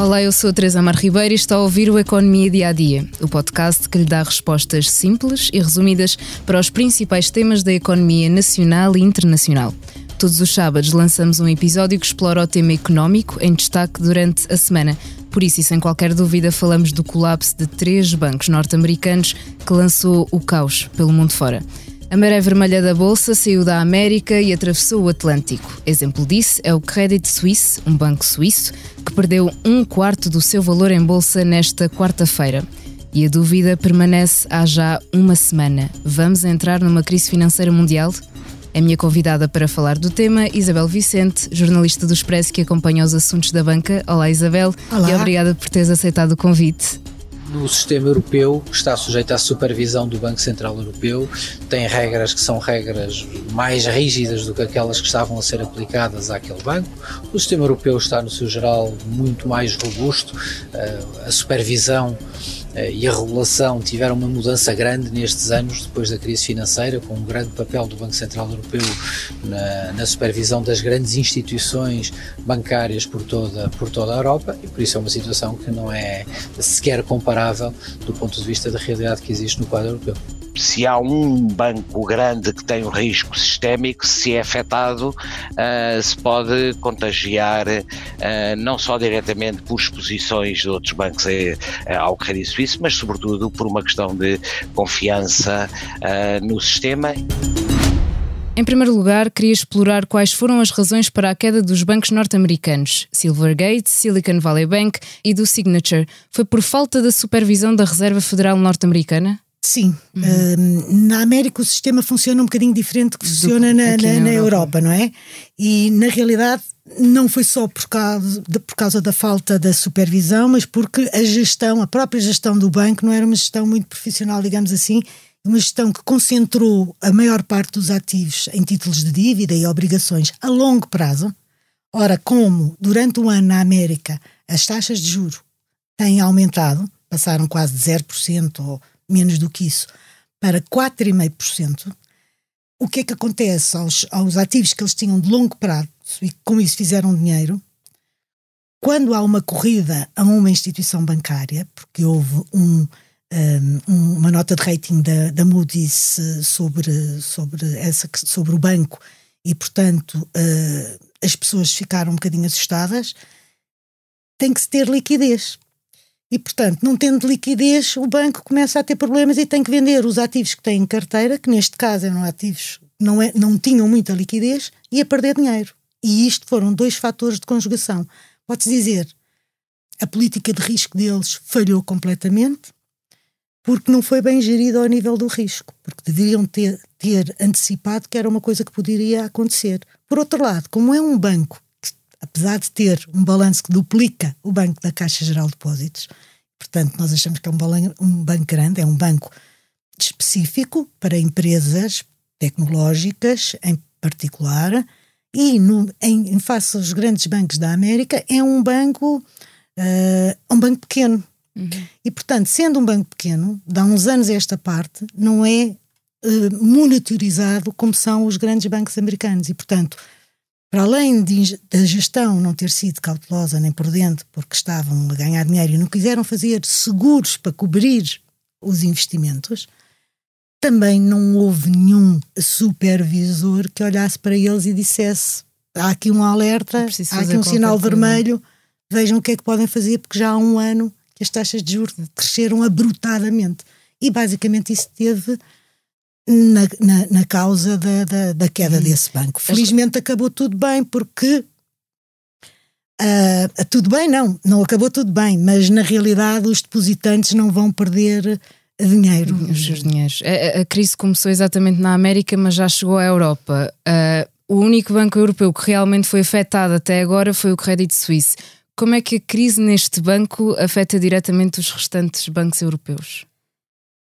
Olá, eu sou a Teresa Mar Ribeiro e está a ouvir o Economia Dia a Dia, o podcast que lhe dá respostas simples e resumidas para os principais temas da economia nacional e internacional. Todos os sábados lançamos um episódio que explora o tema económico em destaque durante a semana. Por isso, e sem qualquer dúvida, falamos do colapso de três bancos norte-americanos que lançou o caos pelo mundo fora. A maré vermelha da Bolsa saiu da América e atravessou o Atlântico. Exemplo disso é o Credit Suisse, um banco suíço, que perdeu um quarto do seu valor em Bolsa nesta quarta-feira. E a dúvida permanece há já uma semana. Vamos entrar numa crise financeira mundial? A minha convidada para falar do tema, Isabel Vicente, jornalista do Expresso que acompanha os assuntos da banca. Olá, Isabel. Olá. E obrigada por teres aceitado o convite no sistema europeu, está sujeito à supervisão do Banco Central Europeu, tem regras que são regras mais rígidas do que aquelas que estavam a ser aplicadas àquele banco. O sistema europeu está, no seu geral, muito mais robusto, eh, a supervisão e a regulação tiveram uma mudança grande nestes anos, depois da crise financeira, com um grande papel do Banco Central Europeu na, na, supervisão das grandes instituições bancárias por toda, por toda a Europa, e por isso é uma situação que não é sequer comparável do ponto de vista da realidade que existe no quadro europeu se há um banco grande que tem um risco sistémico, se é afetado, uh, se pode contagiar uh, não só diretamente por exposições de outros bancos uh, ao Credit Suisse, mas sobretudo por uma questão de confiança no sistema. Em primeiro lugar, queria explorar quais foram as razões para a queda dos bancos norte-americanos, Silvergate, Silicon Valley Bank e do Signature. Foi por falta da supervisão da Reserva Federal norte-americana? Sim. Uhum. na América o sistema funciona um bocadinho diferente do que funciona na, na, na, Europa, não é? E na realidade não foi só por causa, de, por causa da falta da supervisão, mas porque a gestão, a própria gestão do banco não era uma gestão muito profissional, digamos assim, uma gestão que concentrou a maior parte dos ativos em títulos de dívida e obrigações a longo prazo. Ora, como durante o ano na América as taxas de juro têm aumentado, passaram quase de 0% ou menos do que isso, para 4,5%, o que é que acontece aos, aos ativos que eles tinham de longo prazo e com isso fizeram dinheiro? Quando há uma corrida a uma instituição bancária, porque houve um, um, uma nota de rating da, da Moody's eh, sobre, sobre, essa, sobre o banco e, portanto, uh, as pessoas ficaram um bocadinho assustadas, tem que se ter liquidez. E, portanto, não tendo liquidez, o banco começa a ter problemas e tem que vender os ativos que tem em carteira, que neste caso eram ativos não, é, não tinham muita liquidez, e a perder dinheiro. E isto foram dois fatores de conjugação. Pode-se dizer, a política de risco deles falhou completamente, porque não foi bem gerida ao nível do risco, porque deveriam ter, ter antecipado que era uma coisa que poderia acontecer. Por outro lado, como é um banco apesar de ter um balanço que duplica o banco da Caixa Geral de Depósitos, portanto, nós achamos que é um, balanço, um banco grande, é um banco específico para empresas tecnológicas em particular, e no, em, em face aos grandes bancos da América, é um banco, uh, um banco pequeno. Uhum. E, portanto, sendo um banco pequeno, dá uns anos a esta parte, não é uh, monitorizado como são os grandes bancos americanos. E, portanto, para além de, da gestão não ter sido cautelosa nem prudente, porque estavam a ganhar dinheiro e não quiseram fazer seguros para cobrir os investimentos, também não houve nenhum supervisor que olhasse para eles e dissesse: há aqui um alerta, há aqui um sinal vermelho, vejam o que é que podem fazer, porque já há um ano que as taxas de juros cresceram abruptadamente. E basicamente isso teve na, na, na causa da, da, da queda hum. desse banco. Felizmente acabou tudo bem, porque Uh, tudo bem, não, não acabou tudo bem, mas na realidade os depositantes não vão perder dinheiro. Os seus dinheiros. A, a, crise começou exatamente na América, mas já chegou à Europa. Uh, o único banco europeu que realmente foi afetado até agora foi o Credit Suisse. Como é que a crise neste banco afeta diretamente os restantes bancos europeus?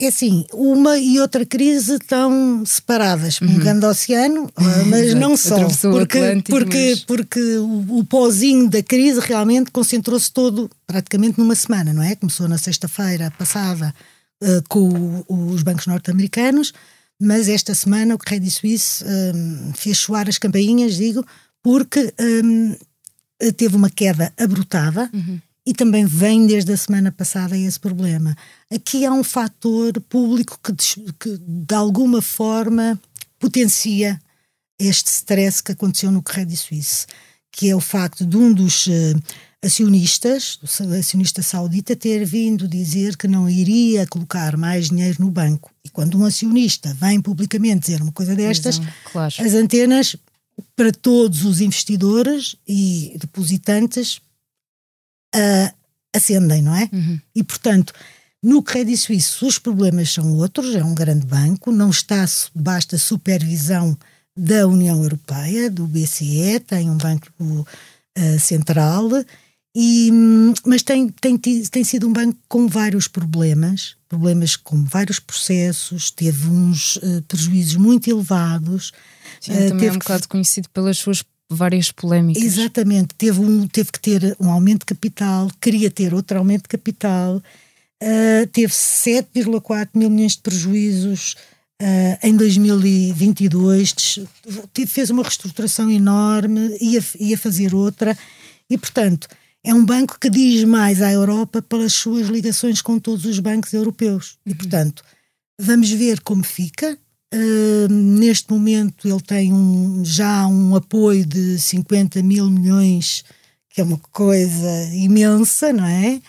É assim, uma e outra crise estão separadas por um uhum. grande oceano, ah, mas não só. Porque, porque, mas... porque o, o pozinho da crise realmente concentrou-se todo praticamente numa semana, não é? Começou na sexta-feira passada uh, com o, os bancos norte-americanos, mas esta semana o Credit Suisse um, fez soar as campainhas, digo, porque um, teve uma queda abrutada. Uhum e também vem desde a semana passada esse problema. Aqui há um fator público que, que de alguma forma potencia este stress que aconteceu no Credit Suisse, que é o facto de um dos uh, acionistas, o acionista saudita, ter vindo dizer que não iria colocar mais dinheiro no banco. E quando um acionista vem publicamente dizer uma coisa destas, claro. as antenas para todos os investidores e depositantes uh, acendem, não é? Uhum. E portanto, no Credit Suisse os problemas são outros, é um grande banco, não está basta supervisão da União Europeia, do BCE, tem um banco uh, central e, mas tem, tem, tem sido um banco com vários problemas, problemas com vários processos, teve uns uh, prejuízos muito elevados. Sim, uh, também é um bocado conhecido pelas suas várias polémicas. Exatamente, teve, um, teve que ter um aumento de capital, queria ter outro aumento de capital, uh, teve 7,4 mil milhões de prejuízos em 2022, fez uma reestruturação enorme, ia, ia fazer outra, e portanto é um banco que diz mais à Europa pelas suas ligações com todos os bancos europeus. Uhum. E, portanto, vamos ver como fica. Uh, neste momento ele tem um, já um apoio de 50 mil milhões, que é uma coisa imensa, não é?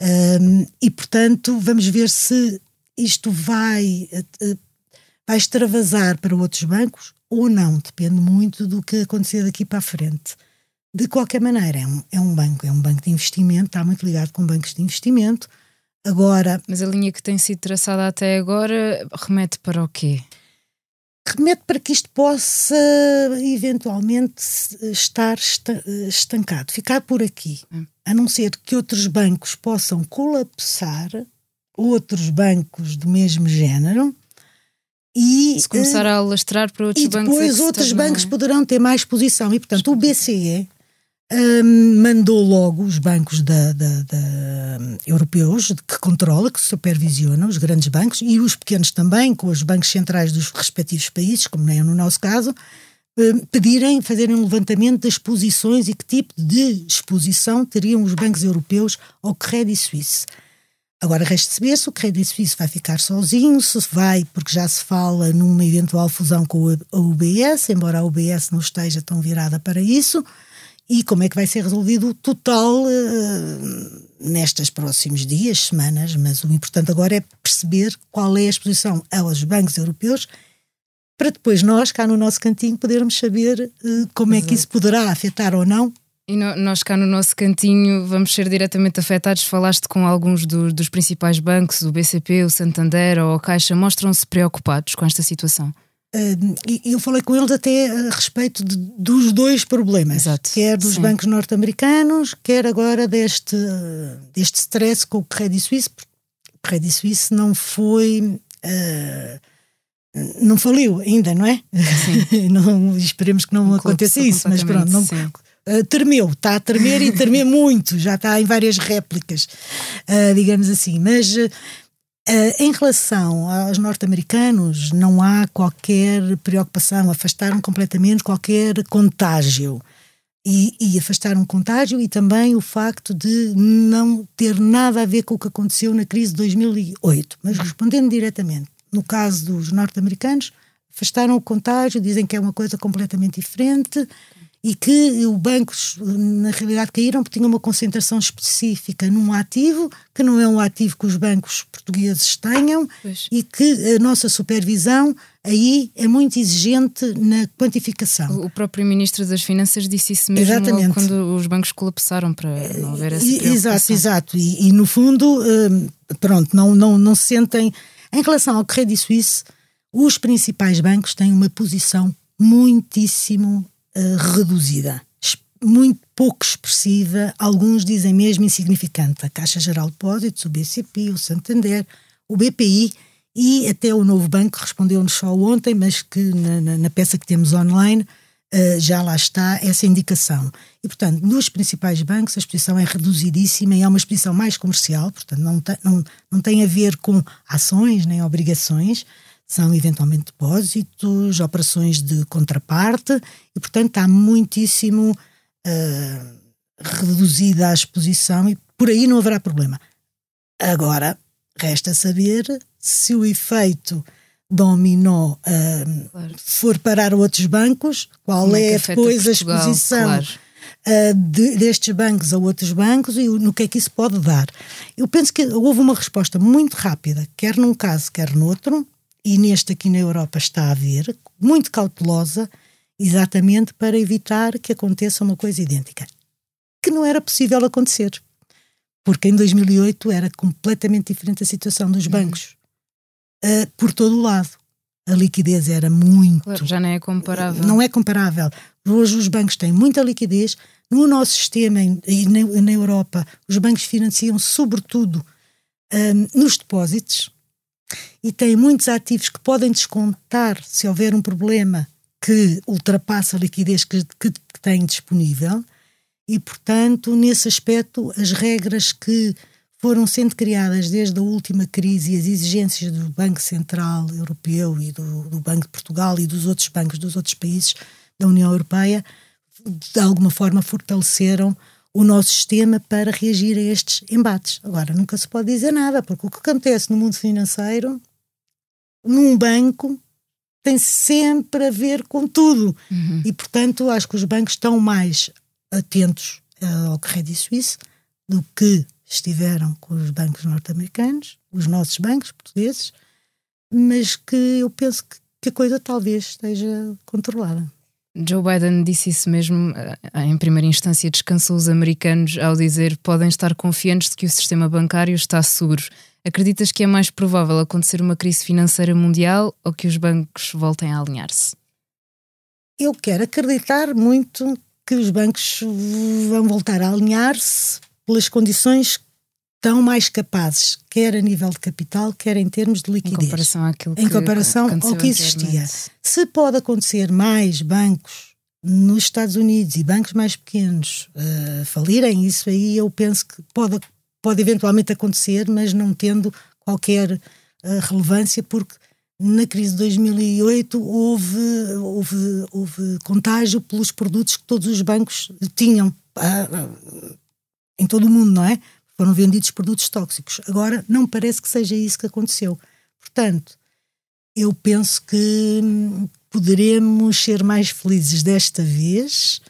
Uh, e portanto, vamos ver se isto vai, uh, vai extravasar para outros bancos ou não. Depende muito do que acontecer daqui para a frente. De qualquer maneira, é um, é um banco, é um banco de investimento, está muito ligado com bancos de investimento. Agora. Mas a linha que tem sido traçada até agora remete para o quê? Remete para que isto possa eventualmente estar estancado, ficar por aqui. Hum. A não ser que outros bancos possam colapsar, outros bancos do mesmo género, e, se começar a alastrar para outros bancos. E depois outros bancos poderão ter mais posição. E, portanto, o BCE um, mandou logo os bancos da, da, da, europeus que controla, que supervisiona os grandes bancos e os pequenos também, com os bancos centrais dos respectivos países, como é no nosso caso, um, pedirem, fazerem um levantamento das posições e que tipo de exposição teriam os bancos europeus ao Credit Suisse. Agora resta saber se o Credit Suisse vai ficar sozinho, se vai, porque já se fala numa eventual fusão com a UBS, embora a UBS não esteja tão virada para isso e como é que vai ser resolvido o total uh, nestes próximos dias, semanas, mas o importante agora é perceber qual é a exposição aos bancos europeus para depois nós, cá no nosso cantinho, podermos saber uh, como Exato. é que isso poderá afetar ou não. E no, nós cá no nosso cantinho vamos ser diretamente afetados. Falaste com alguns do, dos principais bancos, o BCP, o Santander ou a Caixa, mostram-se preocupados com esta situação? E eu falei com eles até a respeito de, dos dois problemas, Exato. quer dos Sim. bancos norte-americanos, quer agora deste, deste stress com o Credit Suisse. O Credit Suisse não foi. Uh, não faliu ainda, não é? não, esperemos que não aconteça isso, mas pronto, não, uh, tremeu, está a tremer e tremer muito, já está em várias réplicas, uh, digamos assim. Mas Uh, em relação aos norte-americanos, não há qualquer preocupação, afastaram completamente qualquer contágio. E, e afastaram contágio e também o facto de não ter nada a ver com o que aconteceu na crise de 2008. Mas respondendo diretamente, no caso dos norte-americanos, afastaram o contágio, dizem que é uma coisa completamente diferente e que os bancos, na realidade, caíram porque tinham uma concentração específica num ativo, que não é um ativo que os bancos portugueses tenham, pois. e que a nossa supervisão aí é muito exigente na quantificação. O próprio Ministro das Finanças disse isso mesmo Exatamente. quando os bancos colapsaram para não haver essa. Exato, exato. E, e no fundo, hum, pronto, não, não, não se sentem... Em relação ao Credit Suisse, os principais bancos têm uma posição muitíssimo uh, reduzida, muito pouco expressiva, alguns dizem mesmo insignificante. A Caixa Geral de Depósitos, o BCP, o Santander, o BPI e até o novo banco respondeu-nos só ontem, mas que na, na, na peça que temos online uh, já lá está essa indicação. E, portanto, nos principais bancos a exposição é reduzidíssima e é uma exposição mais comercial, portanto, não, não, não tem a ver com ações nem obrigações, são eventualmente depósitos, operações de contraparte e, portanto, está muitíssimo uh, reduzida a exposição e, por aí não haverá problema. Agora, resta saber se o efeito dominó uh, claro. for parar outros bancos, qual Como é, é depois a exposição claro. uh, de, destes bancos a outros bancos e no que é que isso pode dar. Eu penso que houve uma resposta muito rápida, quer num caso, quer noutro, e neste aqui na Europa está a haver, muito cautelosa, exatamente para evitar que aconteça uma coisa idêntica, que não era possível acontecer. Porque em 2008 era completamente diferente a situação dos uhum. bancos. Uh, por todo o lado. A liquidez era muito. Claro, já não é comparável. Não é comparável. Hoje os bancos têm muita liquidez. No nosso sistema e na, na Europa, os bancos financiam sobretudo um, ah, nos depósitos e têm muitos ativos que podem descontar se houver um problema que ultrapassa a liquidez que, que, têm disponível. E, portanto, nesse aspecto, as regras que foram sendo criadas desde a última crise e as exigências do Banco Central Europeu e do, do, Banco de Portugal e dos outros bancos dos outros países da União Europeia, de alguma forma fortaleceram o nosso sistema para reagir a estes embates. Agora, nunca se pode dizer nada, porque o que acontece no mundo financeiro, num banco, tem sempre a ver com tudo. Uhum. E, portanto, acho que os bancos estão mais atentos uh, ao Credit Suisse do que estiveram com os bancos norte-americanos, os nossos bancos portugueses, mas que eu penso que, que a coisa talvez esteja controlada. Joe Biden disse isso mesmo, eh, em primeira instância, descansou os americanos ao dizer podem estar confiantes de que o sistema bancário está seguro. Acreditas que é mais provável acontecer uma crise financeira mundial ou que os bancos voltem a alinhar-se? Eu quero acreditar muito que os bancos vão voltar a alinhar-se pelas condições tão mais capazes, quer a nível de capital, quer em termos de liquidez. Em comparação àquilo em comparação ao que existia. Se pode acontecer mais bancos nos Estados Unidos e bancos mais pequenos uh, falirem, isso aí eu penso que pode, pode eventualmente acontecer, mas não tendo qualquer uh, relevância, porque na crise de 2008 houve, houve, houve contágio pelos produtos que todos os bancos tinham uh, em todo o mundo, não é? Foram vendidos produtos tóxicos. Agora, não parece que seja isso que aconteceu. Portanto, eu penso que poderemos ser mais felizes desta vez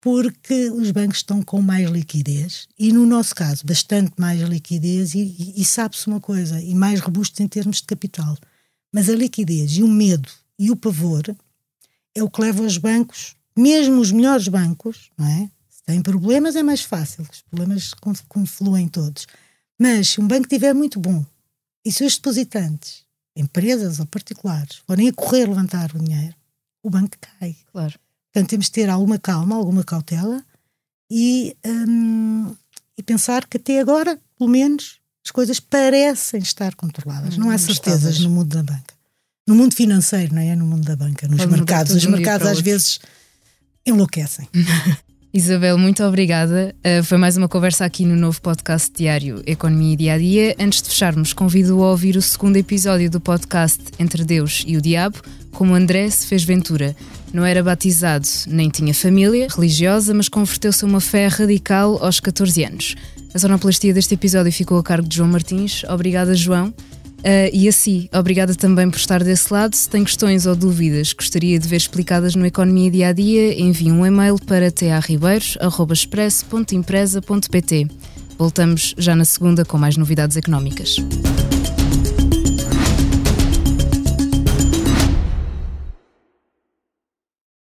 porque os bancos estão com mais liquidez e, no nosso caso, bastante mais liquidez e, e, e sabe-se uma coisa, e mais robustos em termos de capital. Mas a liquidez e o medo e o pavor é o que leva os bancos, mesmo os melhores bancos, não é? Tem problemas, é mais fácil, os problemas confluem todos. Mas se um banco estiver muito bom e se os depositantes, empresas ou particulares, forem a correr levantar o dinheiro, o banco cai. Claro. Portanto, temos de ter alguma calma, alguma cautela e, hum, e pensar que até agora, pelo menos, as coisas parecem estar controladas. Hum, não há certezas no mundo da banca. No mundo financeiro, não é? No mundo da banca, nos mercados. Os mercados às vezes enlouquecem. Isabel, muito obrigada. Uh, foi mais uma conversa aqui no novo podcast diário Economia Dia a Dia. Antes de fecharmos, convido-o a ouvir o segundo episódio do podcast Entre Deus e o Diabo, como André se fez Ventura. Não era batizado, nem tinha família religiosa, mas converteu-se a uma fé radical aos 14 anos. A sonoplastia deste episódio ficou a cargo de João Martins. Obrigada, João. Uh, e assim, obrigada também por estar desse lado. Se tem questões ou dúvidas que gostaria de ver explicadas no Economia Dia a Dia, envie um e-mail para tarribeiros.express.empresa.pt. Voltamos já na segunda com mais novidades económicas.